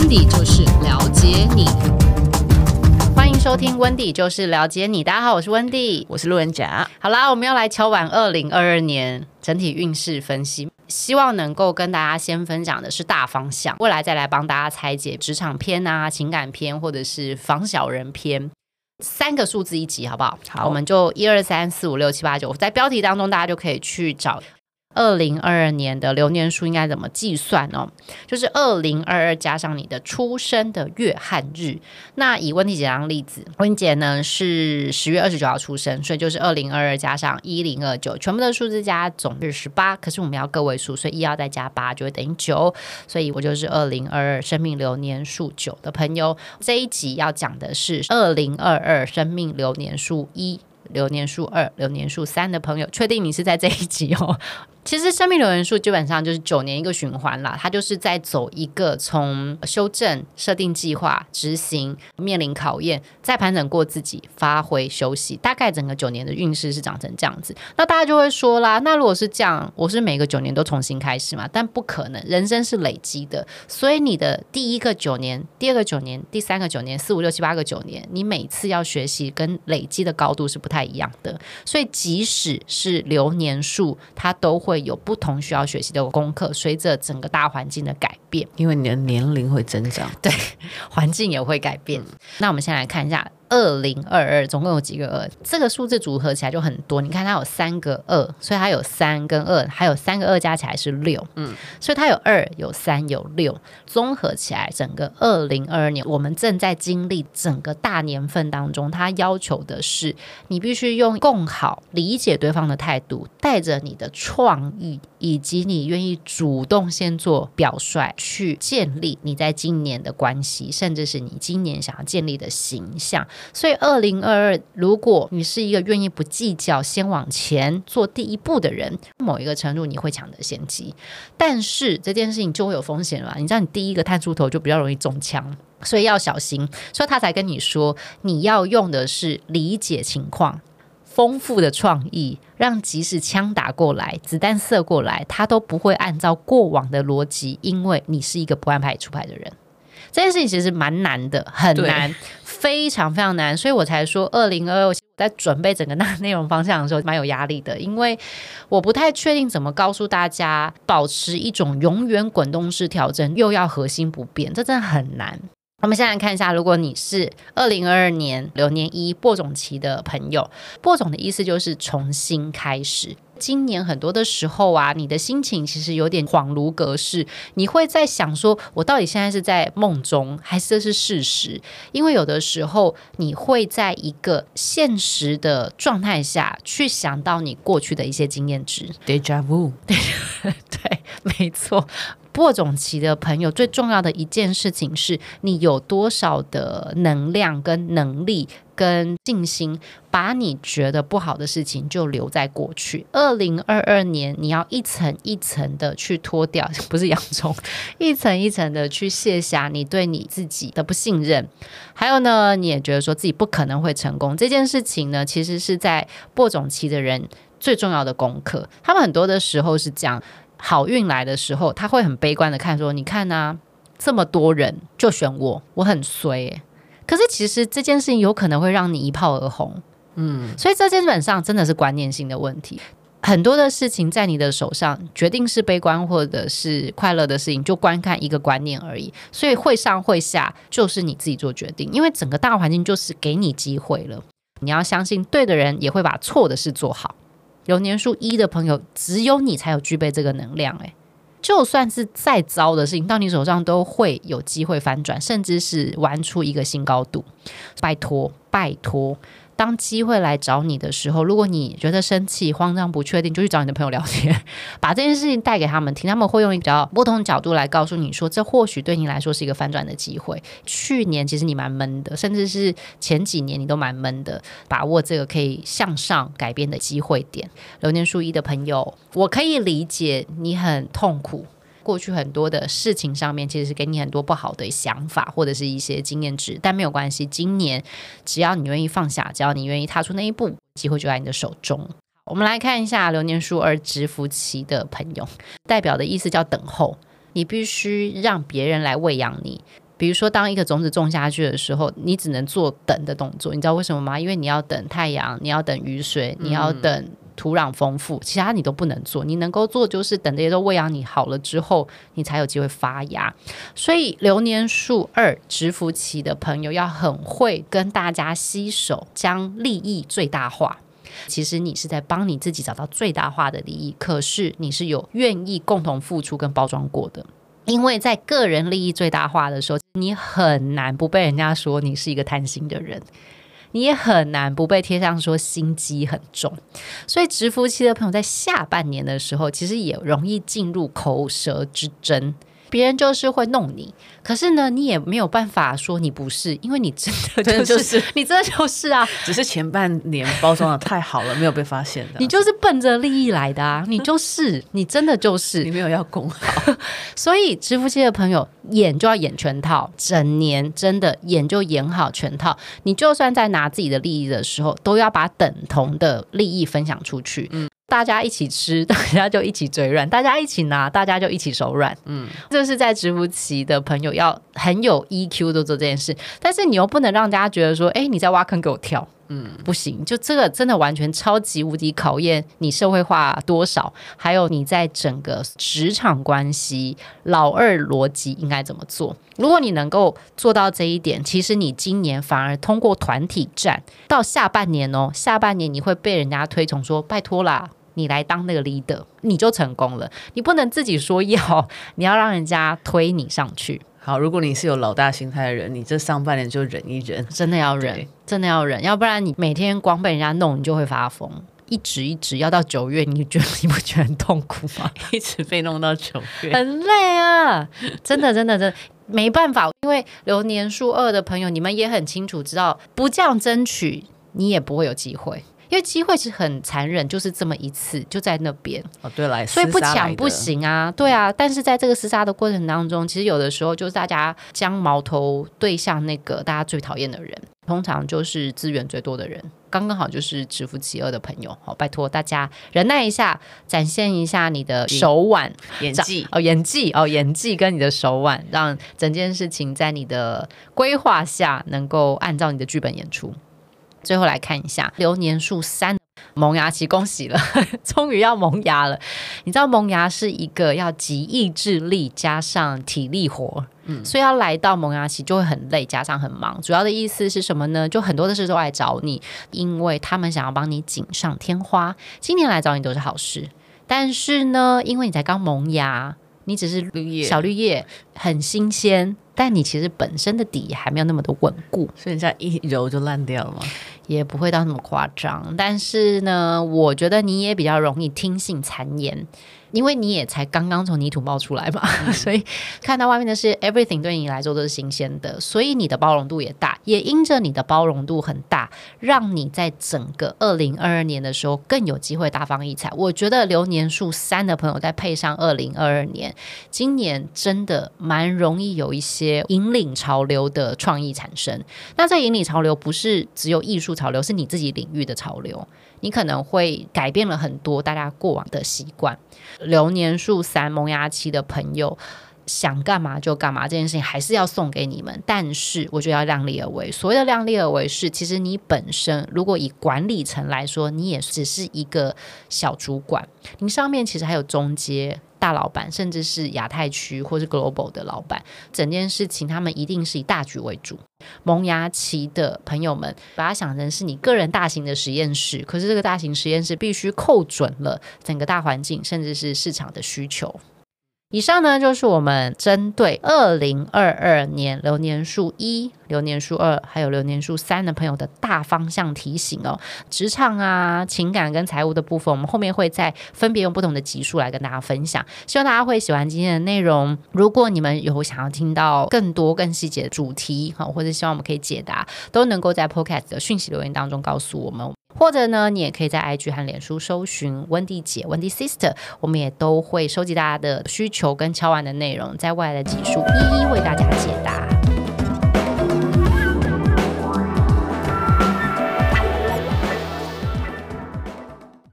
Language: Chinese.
温迪就是了解你，欢迎收听温迪就是了解你。大家好，我是温迪，我是路人甲。好啦，我们要来敲完二零二二年整体运势分析，希望能够跟大家先分享的是大方向，未来再来帮大家拆解职场篇啊、情感篇或者是防小人篇。三个数字一集，好不好？好，我们就一二三四五六七八九，在标题当中大家就可以去找。二零二二年的流年数应该怎么计算哦？就是二零二二加上你的出生的月和日。那以温蒂姐当例子，温姐呢是十月二十九号出生，所以就是二零二二加上一零二九，全部的数字加总是十八。可是我们要个位数，所以一要再加八就会等于九。所以我就是二零二二生命流年数九的朋友。这一集要讲的是二零二二生命流年数一、流年数二、流年数三的朋友。确定你是在这一集哦。其实生命流年数基本上就是九年一个循环啦，它就是在走一个从修正、设定计划、执行、面临考验、再盘整过自己、发挥、休息，大概整个九年的运势是长成这样子。那大家就会说啦，那如果是这样，我是每个九年都重新开始嘛？但不可能，人生是累积的，所以你的第一个九年、第二个九年、第三个九年、四五六七八个九年，你每次要学习跟累积的高度是不太一样的。所以即使是流年数，它都会。会有不同需要学习的功课，随着整个大环境的改变，因为你的年龄会增长，对，环境也会改变。那我们先来看一下。二零二二总共有几个二？这个数字组合起来就很多。你看它有三个二，所以它有三跟二，还有三个二加起来是六。嗯，所以它有二、有三、有六，综合起来，整个二零二二年我们正在经历整个大年份当中，它要求的是你必须用共好、理解对方的态度，带着你的创意，以及你愿意主动先做表率，去建立你在今年的关系，甚至是你今年想要建立的形象。所以，二零二二，如果你是一个愿意不计较、先往前做第一步的人，某一个程度你会抢得先机。但是这件事情就会有风险了，你知道，你第一个探出头就比较容易中枪，所以要小心。所以他才跟你说，你要用的是理解情况、丰富的创意，让即使枪打过来、子弹射过来，他都不会按照过往的逻辑，因为你是一个不按牌出牌的人。这件事情其实蛮难的，很难，非常非常难，所以我才说二零二二在准备整个那内容方向的时候蛮有压力的，因为我不太确定怎么告诉大家保持一种永远滚动式调整，又要核心不变，这真的很难。我们现在看一下，如果你是二零二二年流年一播种期的朋友，播种的意思就是重新开始。今年很多的时候啊，你的心情其实有点恍如隔世，你会在想说，我到底现在是在梦中，还是这是事实？因为有的时候你会在一个现实的状态下去想到你过去的一些经验值，Deja vu，对 对，没错。播种期的朋友，最重要的一件事情是你有多少的能量、跟能力、跟信心，把你觉得不好的事情就留在过去。二零二二年，你要一层一层的去脱掉，不是洋葱，一层一层的去卸下你对你自己的不信任。还有呢，你也觉得说自己不可能会成功，这件事情呢，其实是在播种期的人最重要的功课。他们很多的时候是这样。好运来的时候，他会很悲观的看说：“你看呐、啊，这么多人就选我，我很衰欸。”可是其实这件事情有可能会让你一炮而红，嗯，所以这基本上真的是观念性的问题。很多的事情在你的手上，决定是悲观或者是快乐的事情，就观看一个观念而已。所以会上会下就是你自己做决定，因为整个大环境就是给你机会了。你要相信，对的人也会把错的事做好。流年数一的朋友，只有你才有具备这个能量。诶，就算是再糟的事情，到你手上都会有机会翻转，甚至是玩出一个新高度。拜托，拜托。当机会来找你的时候，如果你觉得生气、慌张、不确定，就去找你的朋友聊天，把这件事情带给他们听，他们会用比较不同角度来告诉你说，这或许对你来说是一个翻转的机会。去年其实你蛮闷的，甚至是前几年你都蛮闷的，把握这个可以向上改变的机会点。流年数一的朋友，我可以理解你很痛苦。过去很多的事情上面，其实是给你很多不好的想法或者是一些经验值，但没有关系。今年只要你愿意放下，只要你愿意踏出那一步，机会就在你的手中。我们来看一下流年数二值福期的朋友，代表的意思叫等候，你必须让别人来喂养你。比如说，当一个种子种下去的时候，你只能做等的动作，你知道为什么吗？因为你要等太阳，你要等雨水，你要等土壤丰富，其他你都不能做。你能够做就是等这些都喂养你好了之后，你才有机会发芽。所以流年数二蛰伏期的朋友要很会跟大家携手，将利益最大化。其实你是在帮你自己找到最大化的利益，可是你是有愿意共同付出跟包装过的。因为在个人利益最大化的时候，你很难不被人家说你是一个贪心的人，你也很难不被贴上说心机很重。所以，直夫妻的朋友在下半年的时候，其实也容易进入口舌之争。别人就是会弄你，可是呢，你也没有办法说你不是，因为你真的就是，就 是你真的就是啊，只是前半年包装的太好了，没有被发现的。你就是奔着利益来的啊，你就是，你真的就是，你没有要功好。所以，支付期的朋友演就要演全套，整年真的演就演好全套。你就算在拿自己的利益的时候，都要把等同的利益分享出去。嗯。大家一起吃，大家就一起嘴软；大家一起拿，大家就一起手软。嗯，这是在蛰伏期的朋友要很有 EQ 的做这件事，但是你又不能让大家觉得说，哎，你在挖坑给我跳。嗯，不行，就这个真的完全超级无敌考验你社会化多少，还有你在整个职场关系老二逻辑应该怎么做。如果你能够做到这一点，其实你今年反而通过团体战到下半年哦，下半年你会被人家推崇说，拜托啦。你来当那个 leader，你就成功了。你不能自己说要，你要让人家推你上去。好，如果你是有老大心态的人，你这上半年就忍一忍，真的要忍，真的要忍，要不然你每天光被人家弄，你就会发疯。一直一直要到九月，你觉得你不觉得很痛苦吗？一直被弄到九月，很累啊！真的，真的，真的没办法，因为流年数二的朋友，你们也很清楚知道，不这样争取，你也不会有机会。因为机会是很残忍，就是这么一次，就在那边。哦，对来，所以不抢不行啊，对啊。但是在这个厮杀的过程当中，其实有的时候就是大家将矛头对向那个大家最讨厌的人，通常就是资源最多的人，刚刚好就是蛰伏期二的朋友。好，拜托大家忍耐一下，展现一下你的手腕、演技哦，演技哦，演技跟你的手腕，让整件事情在你的规划下能够按照你的剧本演出。最后来看一下流年数三萌芽期，恭喜了，终于要萌芽了。你知道萌芽是一个要集意志力加上体力活，嗯，所以要来到萌芽期就会很累，加上很忙。主要的意思是什么呢？就很多的事都来找你，因为他们想要帮你锦上添花。今年来找你都是好事，但是呢，因为你才刚萌芽，你只是绿叶，小绿叶，很新鲜。但你其实本身的底还没有那么的稳固，所以你这样一揉就烂掉了吗？也不会到那么夸张。但是呢，我觉得你也比较容易听信谗言。因为你也才刚刚从泥土冒出来嘛，嗯、所以看到外面的是 everything 对你来说都是新鲜的，所以你的包容度也大，也因着你的包容度很大，让你在整个二零二二年的时候更有机会大放异彩。我觉得流年数三的朋友再配上二零二二年，今年真的蛮容易有一些引领潮流的创意产生。那这引领潮流不是只有艺术潮流，是你自己领域的潮流。你可能会改变了很多大家过往的习惯。流年数三萌芽期的朋友，想干嘛就干嘛，这件事情还是要送给你们。但是我觉得要量力而为。所谓的量力而为是，其实你本身如果以管理层来说，你也只是一个小主管，你上面其实还有中阶。大老板，甚至是亚太区或是 global 的老板，整件事情他们一定是以大局为主。萌芽期的朋友们，把它想成是你个人大型的实验室，可是这个大型实验室必须扣准了整个大环境，甚至是市场的需求。以上呢，就是我们针对二零二二年流年数一、流年数二还有流年数三的朋友的大方向提醒哦。职场啊、情感跟财务的部分，我们后面会再分别用不同的集数来跟大家分享。希望大家会喜欢今天的内容。如果你们有想要听到更多更细节的主题，好，或者希望我们可以解答，都能够在 Podcast 的讯息留言当中告诉我们。或者呢，你也可以在 IG 和脸书搜寻温蒂姐、温蒂 Sister，我们也都会收集大家的需求跟敲完的内容，在未来的集数一一为大家解答。